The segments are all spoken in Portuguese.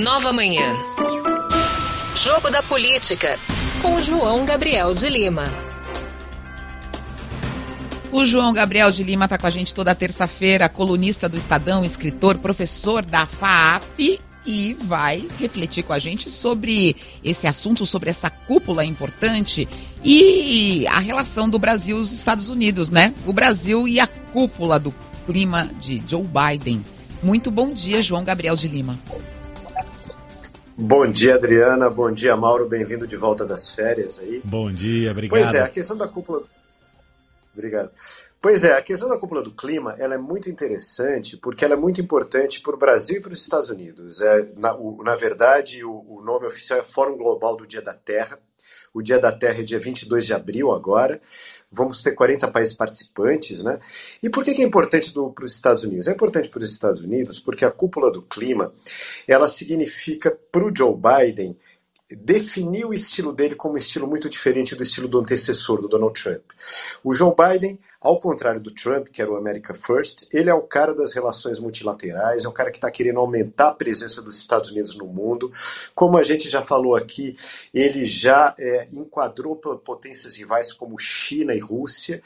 Nova Manhã. Jogo da Política. Com João Gabriel de Lima. O João Gabriel de Lima está com a gente toda terça-feira, colunista do Estadão, escritor, professor da FAAP e vai refletir com a gente sobre esse assunto, sobre essa cúpula importante e a relação do Brasil e os Estados Unidos, né? O Brasil e a cúpula do clima de Joe Biden. Muito bom dia, João Gabriel de Lima. Bom dia, Adriana. Bom dia, Mauro. Bem-vindo de volta das férias aí. Bom dia, obrigado. Pois é, a questão da cúpula. Obrigado. Pois é, a questão da cúpula do clima ela é muito interessante porque ela é muito importante para o Brasil e para os Estados Unidos. É, na, o, na verdade, o, o, nome oficial é Fórum Global do Dia da Terra. O Dia da Terra é dia 22 de abril agora. Vamos ter 40 países participantes, né? E por que, que é importante para os Estados Unidos? É importante para os Estados Unidos porque a cúpula do clima ela significa para o Joe Biden definir o estilo dele como um estilo muito diferente do estilo do antecessor, do Donald Trump. O Joe Biden, ao contrário do Trump, que era o America First, ele é o cara das relações multilaterais, é o cara que está querendo aumentar a presença dos Estados Unidos no mundo. Como a gente já falou aqui, ele já é, enquadrou potências rivais como China e Rússia,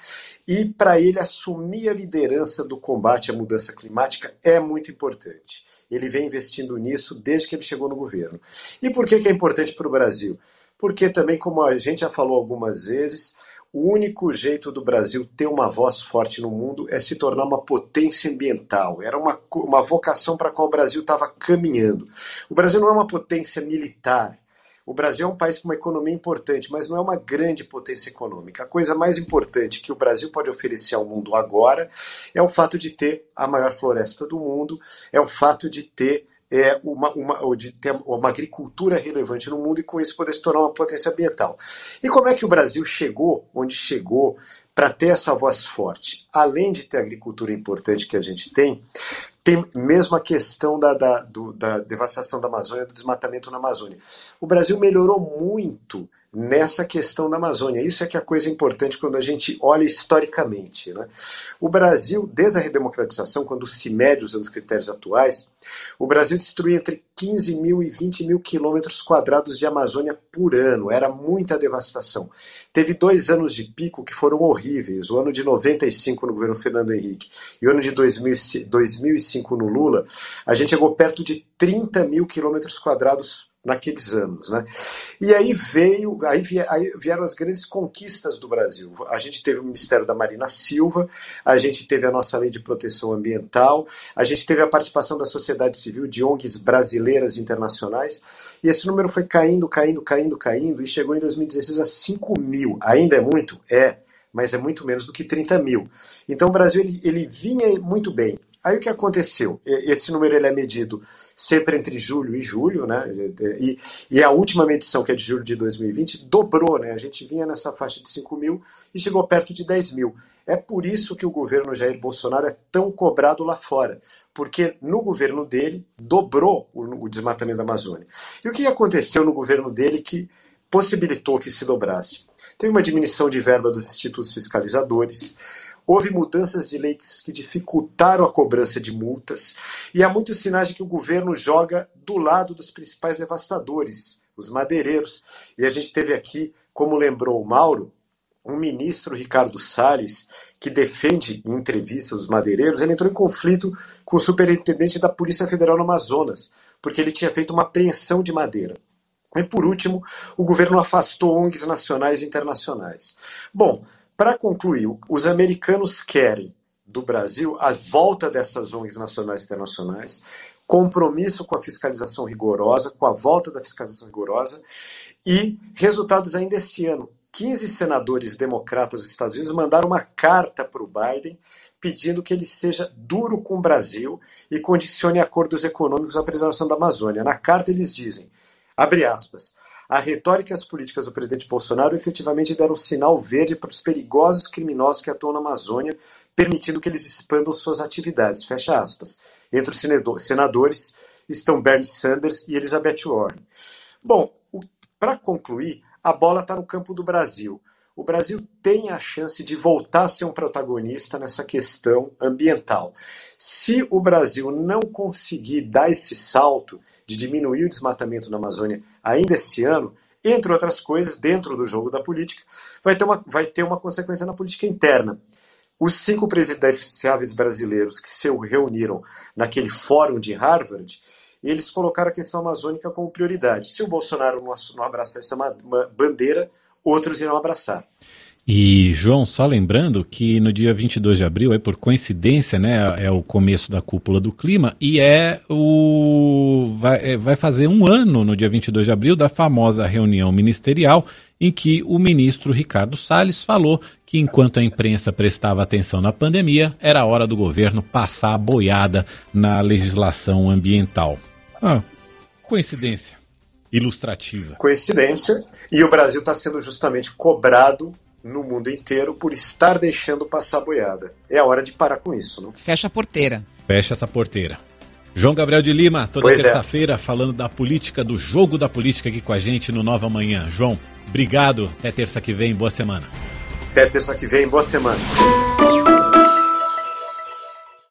e para ele assumir a liderança do combate à mudança climática é muito importante. Ele vem investindo nisso desde que ele chegou no governo. E por que, que é importante para o Brasil? Porque também, como a gente já falou algumas vezes, o único jeito do Brasil ter uma voz forte no mundo é se tornar uma potência ambiental. Era uma, uma vocação para a qual o Brasil estava caminhando. O Brasil não é uma potência militar. O Brasil é um país com uma economia importante, mas não é uma grande potência econômica. A coisa mais importante que o Brasil pode oferecer ao mundo agora é o fato de ter a maior floresta do mundo, é o fato de ter é, uma, uma, de ter uma agricultura relevante no mundo e com isso poder se tornar uma potência ambiental. E como é que o Brasil chegou onde chegou para ter essa voz forte? Além de ter a agricultura importante que a gente tem, tem mesmo a questão da, da, do, da devastação da Amazônia, do desmatamento na Amazônia. O Brasil melhorou muito nessa questão da Amazônia. Isso é que é a coisa importante quando a gente olha historicamente. Né? O Brasil, desde a redemocratização, quando se mede usando os critérios atuais, o Brasil destruía entre 15 mil e 20 mil quilômetros quadrados de Amazônia por ano. Era muita devastação. Teve dois anos de pico que foram horríveis. O ano de 95 no governo Fernando Henrique e o ano de 2005 no Lula. A gente chegou perto de 30 mil quilômetros quadrados naqueles anos. Né? E aí veio, aí vieram as grandes conquistas do Brasil. A gente teve o Ministério da Marina Silva, a gente teve a nossa lei de proteção ambiental, a gente teve a participação da sociedade civil, de ONGs brasileiras e internacionais, e esse número foi caindo, caindo, caindo, caindo, e chegou em 2016 a 5 mil. Ainda é muito? É, mas é muito menos do que 30 mil. Então o Brasil ele, ele vinha muito bem. Aí o que aconteceu? Esse número ele é medido sempre entre julho e julho, né? E, e, a última medição, que é de julho de 2020, dobrou, né? A gente vinha nessa faixa de 5 mil e chegou perto de 10 mil. É por isso que o governo Jair Bolsonaro é tão cobrado lá fora, porque no governo dele dobrou o, o desmatamento da Amazônia. E o que aconteceu no governo dele que possibilitou que se dobrasse? Teve uma diminuição de verba dos institutos fiscalizadores, Houve mudanças de leis que dificultaram a cobrança de multas, e há muitos sinais de que o governo joga do lado dos principais devastadores, os madeireiros. E a gente teve aqui, como lembrou o Mauro, um ministro, Ricardo Salles, que defende em entrevistas os madeireiros, ele entrou em conflito com o superintendente da Polícia Federal no Amazonas, porque ele tinha feito uma apreensão de madeira. E por último, o governo afastou ONGs nacionais e internacionais. Bom, para concluir, os americanos querem do Brasil a volta dessas ONGs nacionais e internacionais, compromisso com a fiscalização rigorosa, com a volta da fiscalização rigorosa e resultados ainda esse ano. 15 senadores democratas dos Estados Unidos mandaram uma carta para o Biden pedindo que ele seja duro com o Brasil e condicione acordos econômicos à preservação da Amazônia. Na carta eles dizem, abre aspas, a retórica e as políticas do presidente Bolsonaro efetivamente deram sinal verde para os perigosos criminosos que atuam na Amazônia, permitindo que eles expandam suas atividades. Fecha aspas. Entre os senadores estão Bernie Sanders e Elizabeth Warren. Bom, para concluir, a bola está no campo do Brasil. O Brasil tem a chance de voltar a ser um protagonista nessa questão ambiental. Se o Brasil não conseguir dar esse salto de diminuir o desmatamento na Amazônia ainda esse ano, entre outras coisas, dentro do jogo da política, vai ter uma, vai ter uma consequência na política interna. Os cinco presidenciáveis brasileiros que se reuniram naquele fórum de Harvard, eles colocaram a questão amazônica como prioridade. Se o Bolsonaro não abraçar essa bandeira, outros irão abraçar. E, João, só lembrando que no dia 22 de abril, é por coincidência, né, é o começo da cúpula do clima e é o vai, é, vai fazer um ano no dia 22 de abril da famosa reunião ministerial em que o ministro Ricardo Salles falou que enquanto a imprensa prestava atenção na pandemia, era hora do governo passar a boiada na legislação ambiental. Ah, coincidência ilustrativa. Coincidência, e o Brasil está sendo justamente cobrado no mundo inteiro por estar deixando passar a boiada. É a hora de parar com isso, não? Fecha a porteira. Fecha essa porteira. João Gabriel de Lima, toda é. terça-feira, é. falando da política, do jogo da política aqui com a gente no Nova Manhã. João, obrigado. Até terça que vem. Boa semana. Até terça que vem. Boa semana.